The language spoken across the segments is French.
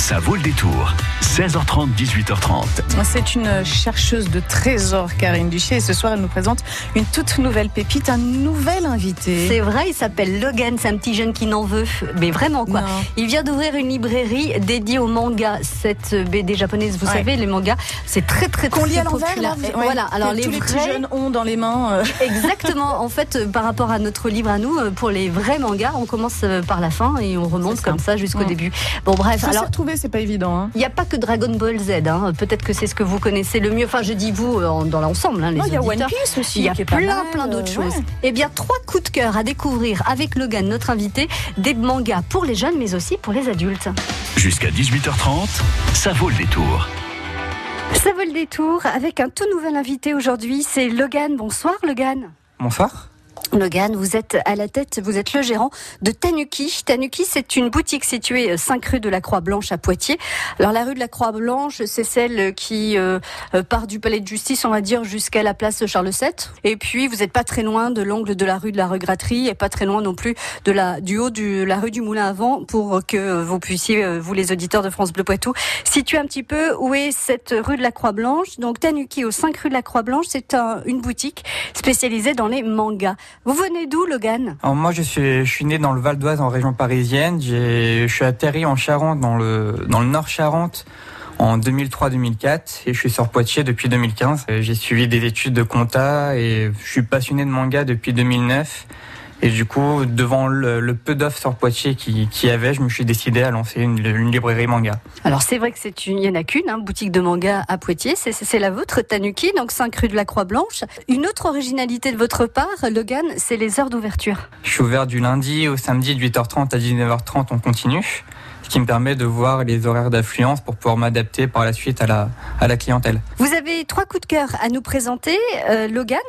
Ça vaut le détour. 16h30, 18h30. C'est une chercheuse de trésors, Karine Duché, et ce soir, elle nous présente une toute nouvelle pépite, un nouvel invité. C'est vrai, il s'appelle Logan, c'est un petit jeune qui n'en veut, mais vraiment quoi. Non. Il vient d'ouvrir une librairie dédiée au manga, cette BD japonaise, vous Ouais. savez, les mangas, c'est très très Qu'on lit à très l'envers, ouais, Voilà, alors les tous les petits vrais, jeunes ont dans les mains. euh, Exactement. En fait, euh, par rapport à notre livre à nous, euh, pour les vrais mangas, on commence par la fin et on remonte ça. comme ça jusqu'au début. Bon, bref. S'y Alors, c'est pas évident. hein. il n'y a pas que Dragon Ball Z. hein. Peut-être que c'est ce que vous connaissez le mieux. Enfin, je dis vous euh, en- dans l'ensemble, hein, les Non, il y a One. Piece aussi. Il y a plein, mal, plein d'autres euh, choses. ouais. Eh bien, trois coups de cœur à découvrir avec Logan, notre invité, des mangas pour les jeunes, mais aussi pour les adultes. Jusqu'à 18h30, ça vaut le détour. Ça vaut le détour avec un tout nouvel invité aujourd'hui, c'est Logan. Bonsoir Logan. Bonsoir. Logan, vous êtes à la tête, vous êtes le gérant de Tanuki. Tanuki, c'est une boutique située 5 rue de la Croix-Blanche à Poitiers. Alors la rue de la Croix-Blanche, c'est celle qui euh, euh, part du palais de justice, on va dire, jusqu'à la place Charles VII. Et puis vous n'êtes pas très loin de l'angle de la rue de la Regratterie et pas très loin non plus de la du haut de la rue du Moulin à Vent pour que vous puissiez, euh, vous les auditeurs de France Bleu Poitou, situer un petit peu où est cette rue de la Croix-Blanche. Donc Tanuki au 5 rue de la Croix-Blanche, c'est un- une boutique spécialisée dans les mangas. Vous venez d'où, Logan? Alors moi je suis, je né dans le Val d'Oise en région parisienne. Je suis atterri en Charente dans le dans le Nord Charente en 2003-2004 et je suis sur Poitiers depuis 2015. Euh, J'ai suivi des études de compta et je suis passionné de manga depuis 2009. Et du coup, devant le, le peu d'offres sur Poitiers qui, qui y avait, je me suis décidé à lancer une, une librairie manga. Alors c'est vrai que c'est une, il y en a qu'une, hein, boutique de manga à Poitiers, c'est, la vôtre, Tanuki, donc 5 rue de la Croix-Blanche. Une autre originalité de votre part, Logan, c'est les heures d'ouverture. Je suis ouvert du lundi au samedi de 8h30 à 19h30 en continu, ce qui me permet de voir les horaires d'affluence pour pouvoir m'adapter par la suite à la, à la clientèle. Vous avez trois coups de cœur à nous présenter, euh, Logan.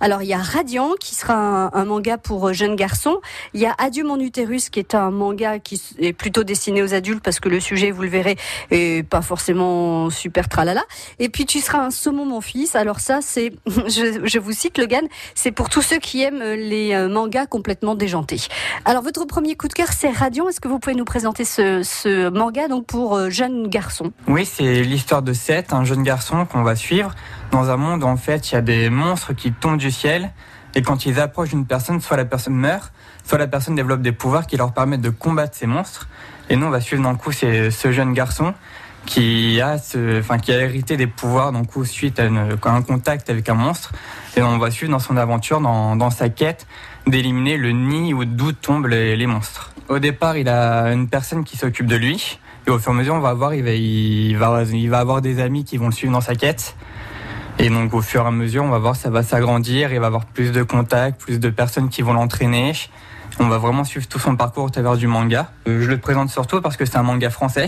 Alors il y a Radiant qui sera un, manga pour euh, jeunes garçons. Il y a Adieu mon utérus qui est un manga qui est plutôt destiné aux adultes parce que le sujet, vous le verrez, est pas forcément super tralala. Et puis tu seras un saumon mon fils. Alors ça c'est, je, je vous cite Logan, c'est pour tous ceux qui aiment les euh, mangas complètement déjantés. Alors votre premier coup de cœur c'est Radiant. Est-ce que vous pouvez nous présenter ce, ce manga donc pour euh, jeunes garçons Oui, c'est l'histoire de Seth, un jeune garçon qu'on va suivre dans un monde où en fait il y a des monstres qui tombent du ciel et quand ils approchent d'une personne, soit la personne meurt, soit la personne développe des pouvoirs qui leur permettent de combattre ces monstres. Et nous, on va suivre dans le coup ce jeune garçon qui a, enfin, qui a hérité des pouvoirs coup suite à, à un contact avec un monstre. Et on va suivre dans son aventure, dans, dans sa quête d'éliminer le nid où d'où tombent les monstres. Au départ, il a une personne qui s'occupe de lui. Et au fur et à mesure, on va voir, il va, avoir des amis qui vont le suivre dans sa quête. Et donc, au fur et à mesure, on va voir, ça va s'agrandir. Il va avoir plus de contacts, plus de personnes qui vont l'entraîner. On va vraiment suivre tout son parcours au travers du manga. Euh, Je le présente surtout parce que c'est un manga français.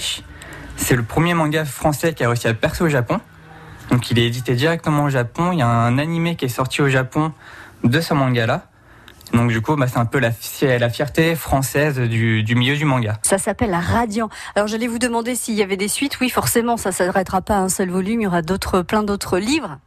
C'est le premier manga français qui a réussi à percer au Japon. Donc, il est édité directement au Japon. Il y a un animé qui est sorti au Japon de ce manga-là. Donc, du coup, bah, c'est un peu la, fi- la fierté française du, du milieu du manga. Ça s'appelle Radiant. Alors j'allais vous demander s'il y avait des suites. Oui, forcément, ça s'arrêtera pas à un seul volume. Il y aura d'autres, plein d'autres livres.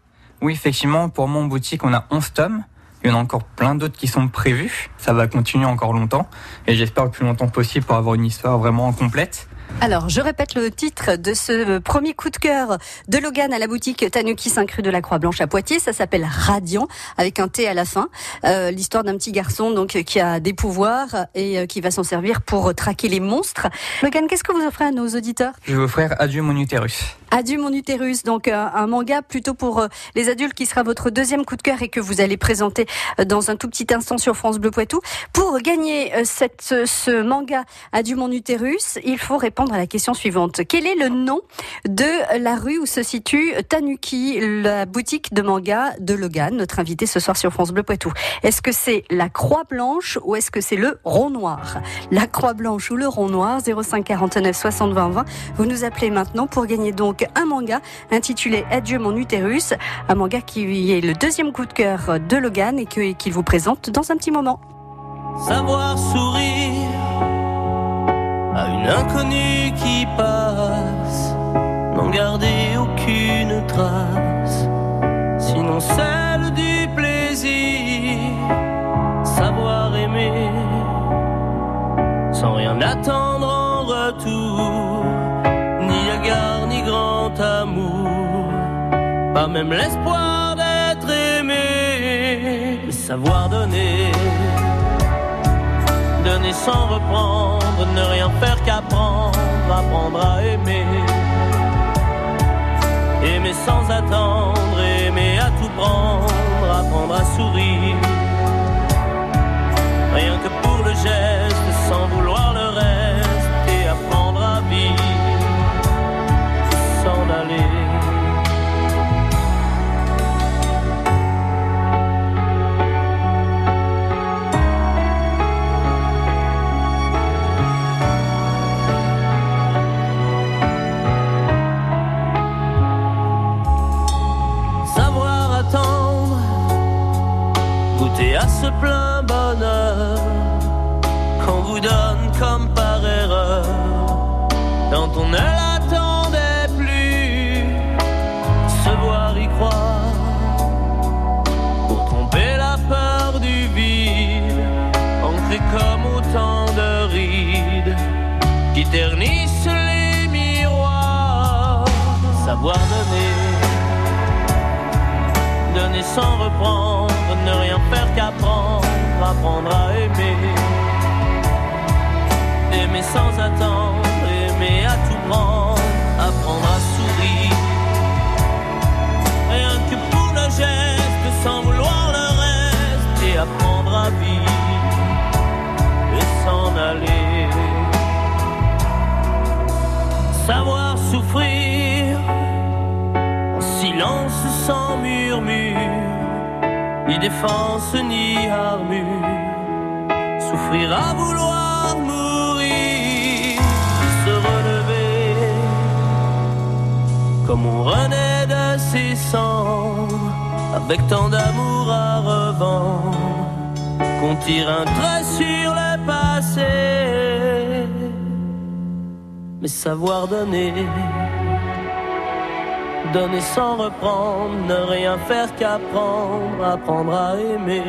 Oui, effectivement, pour mon boutique, on a 11 tomes. Il y en a encore plein d'autres qui sont prévus. Ça va continuer encore longtemps. Et j'espère le plus longtemps possible pour avoir une histoire vraiment complète. Alors, je répète le titre de ce premier coup de cœur de Logan à la boutique Tanuki 5 rue de la Croix-Blanche à Poitiers. Ça s'appelle Radiant, avec un T à la fin. Euh, L'histoire d'un petit garçon donc qui a des pouvoirs et euh, qui va s'en servir pour traquer les monstres. Logan, qu'est-ce que vous offrez à nos auditeurs? Je vais offrir Adieu mon utérus. Adieu mon utérus, donc euh, un manga plutôt pour euh, les adultes qui sera votre deuxième coup de cœur et que vous allez présenter euh, dans un tout petit instant sur France Bleu Poitou. Pour gagner cette, ce- manga Adieu mon utérus, il faut répondre à la question suivante. Quel est le nom de la rue où se situe Tanuki, la boutique de manga de Logan, notre invité ce soir sur France Bleu Poitou? Est-ce que c'est la Croix Blanche ou est-ce que c'est le Rond Noir? La Croix Blanche ou le Rond Noir 05 49 60 20 20. Vous nous appelez maintenant pour gagner donc un manga intitulé Adieu mon utérus, un manga qui est le deuxième coup de cœur de Logan et qu'il vous présente dans un petit moment. savoir sourire à une inconnue qui passe, n'en garder aucune trace, sinon celle du plaisir, savoir aimer sans rien attendre en retour, pas même l'espoir d'être aimé, mais savoir donner, donner sans reprendre, ne rien faire qu'apprendre, apprendre à aimer, aimer sans attendre, aimer à tout prendre, apprendre à sourire, rien que pour le geste, on ne l'attendait plus, se voir y croire pour tromper la peur du vide, ancré comme autant de rides qui ternissent les miroirs, savoir donner donner sans reprendre, ne rien faire qu'apprendre, apprendre à aimer. Aimer sans attendre, aimer à tout prendre, apprendre à sourire. Rien que pour le geste, sans vouloir le reste, et apprendre à vivre et s'en aller. Savoir souffrir silence sans murmure, ni défense ni armure, souffrir à vouloir mourir, avec tant d'amour à revendre, qu'on tire un trait sur le passé, mais savoir donner donner sans reprendre, ne rien faire qu'apprendre, apprendre à aimer.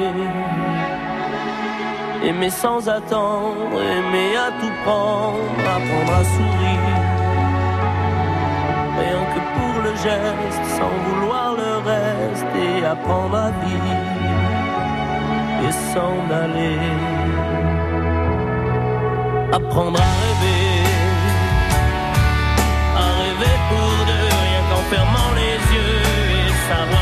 Aimer sans attendre, aimer à tout prendre, apprendre à sourire. Sans vouloir le reste, et apprendre à vivre et s'en aller. Apprendre à rêver à rêver pour deux, rien qu'en fermant les yeux et savoir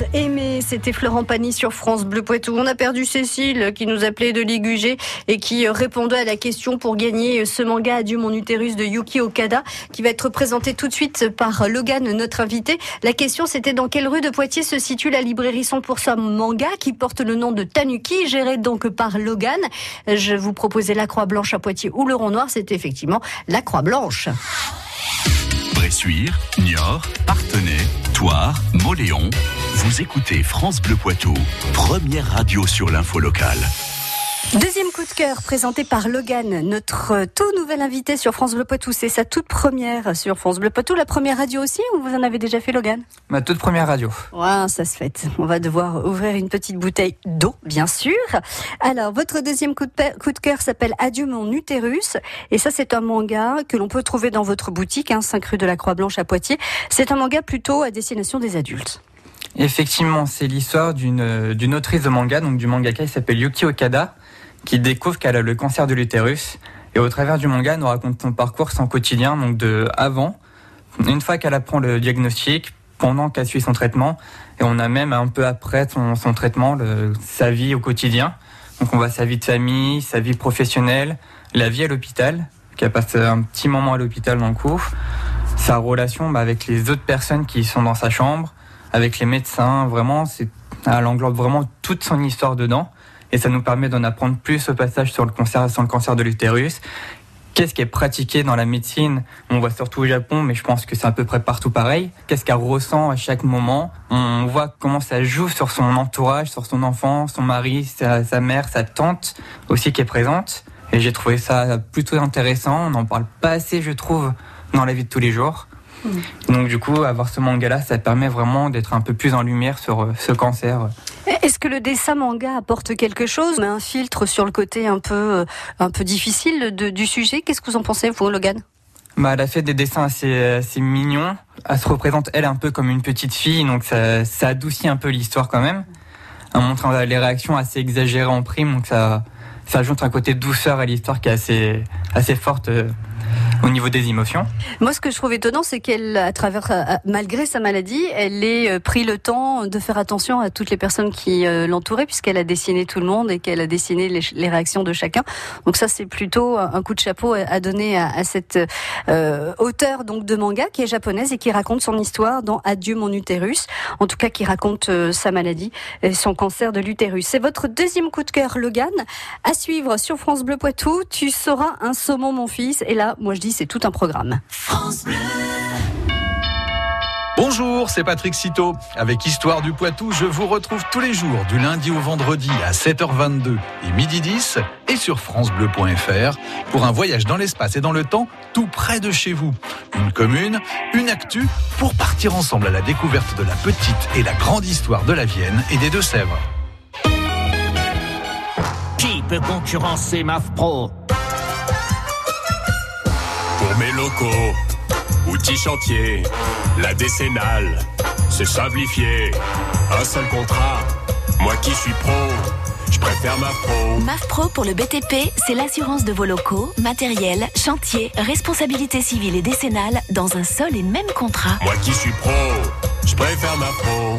Savoir aimer, c'était Florent Pagny sur France Bleu Poitou. On a perdu Cécile qui nous appelait de Ligugé et qui répondait à la question pour gagner ce manga Adieu mon utérus de Yuki Okada qui va être présenté tout de suite par Logan, notre invité. La question c'était dans quelle rue de Poitiers se situe la librairie 100% manga qui porte le nom de Tanuki, gérée donc par Logan. Je vous proposais la Croix Blanche à Poitiers ou le Rond Noir, c'était effectivement la Croix Blanche. Bressuire, Niort, Partenay, Moléon. Vous écoutez France Bleu Poitou, première radio sur l'info locale. Deuxième coup de cœur présenté par Logan, notre tout nouvel invité sur France Bleu Poitou. C'est sa toute première sur France Bleu Poitou. La première radio aussi ou vous en avez déjà fait Logan? Ma toute première radio. Ouais, ça se fait. On va devoir ouvrir une petite bouteille d'eau, bien sûr. Alors, votre deuxième coup de, pe- coup de cœur s'appelle Adieu mon utérus. Et ça, c'est un manga que l'on peut trouver dans votre boutique, hein, 5 rue de la Croix-Blanche à Poitiers. C'est un manga plutôt à destination des adultes. Effectivement, c'est l'histoire d'une d'une autrice de manga, donc du mangaka, qui s'appelle Yuki Okada, qui découvre qu'elle a le cancer de l'utérus. Et au travers du manga, nous raconte son parcours, son quotidien, donc de avant, une fois qu'elle apprend le diagnostic, pendant qu'elle suit son traitement, et on a même un peu après son, traitement, sa vie au quotidien. Donc on voit sa vie de famille, sa vie professionnelle, la vie à l'hôpital, qu'elle passe un petit moment à l'hôpital dans le sa relation bah, avec les autres personnes qui sont dans sa chambre, avec les médecins, vraiment, c'est, elle englobe vraiment toute son histoire dedans. Et ça nous permet d'en apprendre plus au passage sur le cancer, sur le cancer de l'utérus. Qu'est-ce qui est pratiqué dans la médecine? On voit surtout au Japon, mais je pense que c'est à peu près partout pareil. Qu'est-ce qu'elle ressent à chaque moment? On voit comment ça joue sur son entourage, sur son enfant, son mari, sa, sa mère, sa tante aussi qui est présente. Et j'ai trouvé ça plutôt intéressant. On n'en parle pas assez, je trouve, dans la vie de tous les jours. Donc du coup, avoir ce manga-là, ça permet vraiment d'être un peu plus en lumière sur euh, ce cancer. Est-ce que le dessin manga apporte quelque chose, un filtre sur le côté un peu, euh, un peu difficile du sujet Qu'est-ce que vous en pensez, vous, Logan Bah, elle a fait des dessins assez, assez mignons. Elle se représente, elle, un peu comme une petite fille, donc ça, ça adoucit un peu l'histoire quand même. En montrant les réactions assez exagérées en prime, donc ça, ça ajoute un côté douceur à l'histoire qui est assez, assez forte euh, au niveau des émotions. Moi, ce que je trouve étonnant, c'est qu'elle, à travers, euh, malgré sa maladie, elle ait euh, pris le temps de faire attention à toutes les personnes qui euh, l'entouraient, puisqu'elle a dessiné tout le monde et qu'elle a dessiné les, réactions de chacun. Donc ça, c'est plutôt un coup de chapeau à donner à, cette auteure donc de manga qui est japonaise et qui raconte son histoire dans Adieu mon utérus. En tout cas, qui raconte sa maladie et son cancer de l'utérus. C'est votre deuxième coup de cœur, Logan. À suivre sur France Bleu Poitou. Tu seras un saumon, mon fils. Et là, moi, je dis, c'est tout un programme. Bonjour, c'est Patrick Citeau. Avec Histoire du Poitou, je vous retrouve tous les jours, du lundi au vendredi à 7h22 et midi 10 et sur FranceBleu.fr pour un voyage dans l'espace et dans le temps tout près de chez vous. Une commune, une actu pour partir ensemble à la découverte de la petite et la grande histoire de la Vienne et des Deux-Sèvres. Qui peut concurrencer MAF Pro Pour mes locaux, outils chantier, la décennale, c'est simplifié. Un seul contrat, moi qui suis pro, je préfère ma pro. MAF Pro pour le BTP, c'est l'assurance de vos locaux, matériel, chantier, responsabilité civile et décennale dans un seul et même contrat. Moi qui suis pro, je préfère ma pro.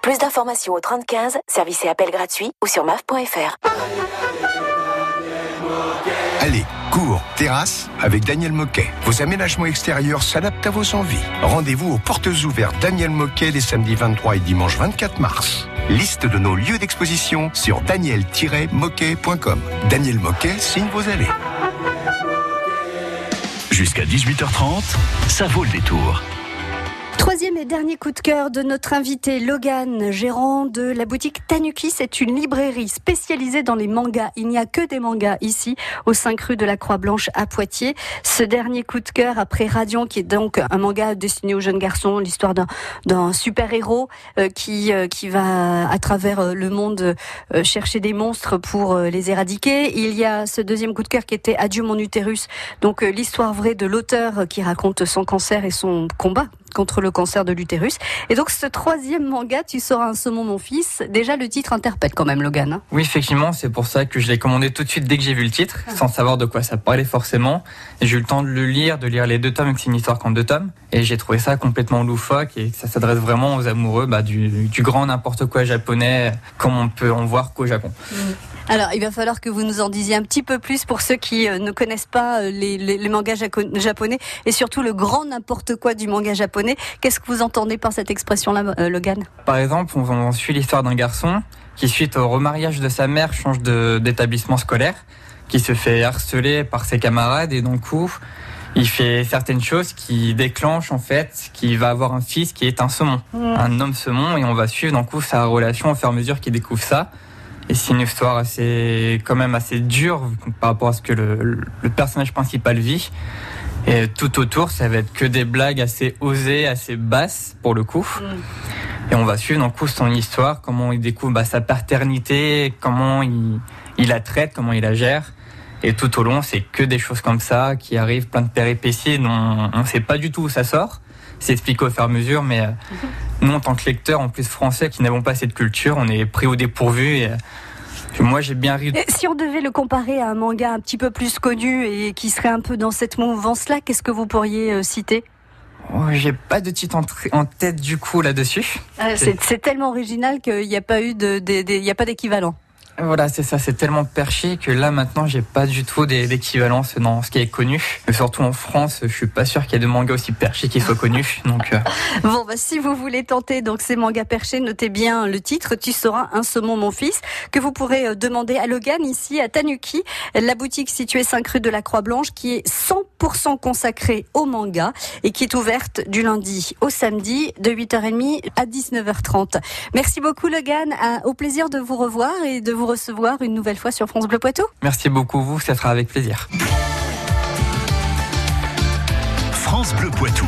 Plus d'informations au 3015, service et appel gratuit ou sur maf.fr. Allez, cours, terrasse avec Daniel Moquet. Vos aménagements extérieurs s'adaptent à vos envies. Rendez-vous aux portes ouvertes Daniel Moquet les samedis 23 et dimanche 24 mars. Liste de nos lieux d'exposition sur daniel-moquet.com. Daniel Moquet signe vos allées. Jusqu'à 18h30, ça vaut le détour. Troisième et dernier coup de cœur de notre invité Logan, gérant de la boutique Tanuki. C'est une librairie spécialisée dans les mangas. Il n'y a que des mangas ici, au 5 rue de la Croix-Blanche à Poitiers. Ce dernier coup de cœur après Radiant, qui est donc un manga destiné aux jeunes garçons, l'histoire d'un, super-héros euh, qui, euh, qui va à travers euh, le monde chercher des monstres pour les éradiquer. Il y a ce deuxième coup de cœur qui était Adieu mon utérus, donc l'histoire vraie de l'auteur qui raconte son cancer et son combat contre le cancer de l'utérus. Et donc ce troisième manga, Tu seras un saumon mon fils, déjà le titre interpelle quand même Logan. hein. Oui, effectivement, c'est pour ça que je l'ai commandé tout de suite dès que j'ai vu le titre, sans savoir de quoi ça parlait forcément. J'ai eu le temps de le lire, de lire les deux tomes, c'est une histoire qu'en deux tomes. Et j'ai trouvé ça complètement loufoque et ça s'adresse vraiment aux amoureux bah, du, du grand n'importe quoi japonais, comme on peut en voir qu'au Japon. Alors il va falloir que vous nous en disiez un petit peu plus pour ceux qui euh, ne connaissent pas euh, les, les- les mangas japonais et surtout le grand n'importe quoi du manga japonais. Qu'est-ce que vous entendez par cette expression-là, euh, Logan Par exemple, on, on suit l'histoire d'un garçon qui, suite au remariage de sa mère, change d'établissement scolaire, qui se fait harceler par ses camarades et donc coup, il fait certaines choses qui déclenchent en fait qu'il va avoir un fils qui est un saumon, un homme saumon, et on va suivre donc coup sa relation au fur et à mesure qu'il découvre ça. Et c'est une histoire assez, quand même assez dure par rapport à ce que le, le personnage principal vit. Et tout autour, ça va être que des blagues assez osées, assez basses pour le coup. Et on va suivre donc coup son histoire, comment il découvre bah, sa paternité, comment il, il la traite, comment il la gère. Et tout au long, c'est que des choses comme ça qui arrivent, plein de péripéties dont on ne sait pas du tout où ça sort. C'est expliqué au fur et à mesure, mais euh, nous, en tant que lecteurs, en plus français, qui n'avons pas cette culture, on est pris au dépourvu. Et, Moi, j'ai bien ri. Si on devait le comparer à un manga un petit peu plus connu et qui serait un peu dans cette mouvance-là, qu'est-ce que vous pourriez euh, citer? Oh, j'ai pas de titre en, tête du coup là-dessus. Euh, C'est tellement original qu'il n'y a pas eu de, de- de- il y a pas d'équivalent. Voilà, c'est ça, c'est tellement perché que là maintenant j'ai pas du tout d'équivalence dans ce qui est connu. Et surtout en France, je suis pas sûr qu'il y ait de mangas aussi perchés qui soient connus. Donc euh, Bon, bah, si vous voulez tenter donc ces mangas perchés, notez bien le titre. Tu seras un saumon, mon fils, que vous pourrez euh, demander à Logan ici à Tanuki, la boutique située 5 rue de la Croix-Blanche, qui est 100% consacrée au manga et qui est ouverte du lundi au samedi de 8h30 à 19h30. Merci beaucoup, Logan. À- au plaisir de vous revoir et de vous recevoir une nouvelle fois sur France Bleu Poitou. merci beaucoup vous, ça sera avec plaisir. France Bleu Poitou.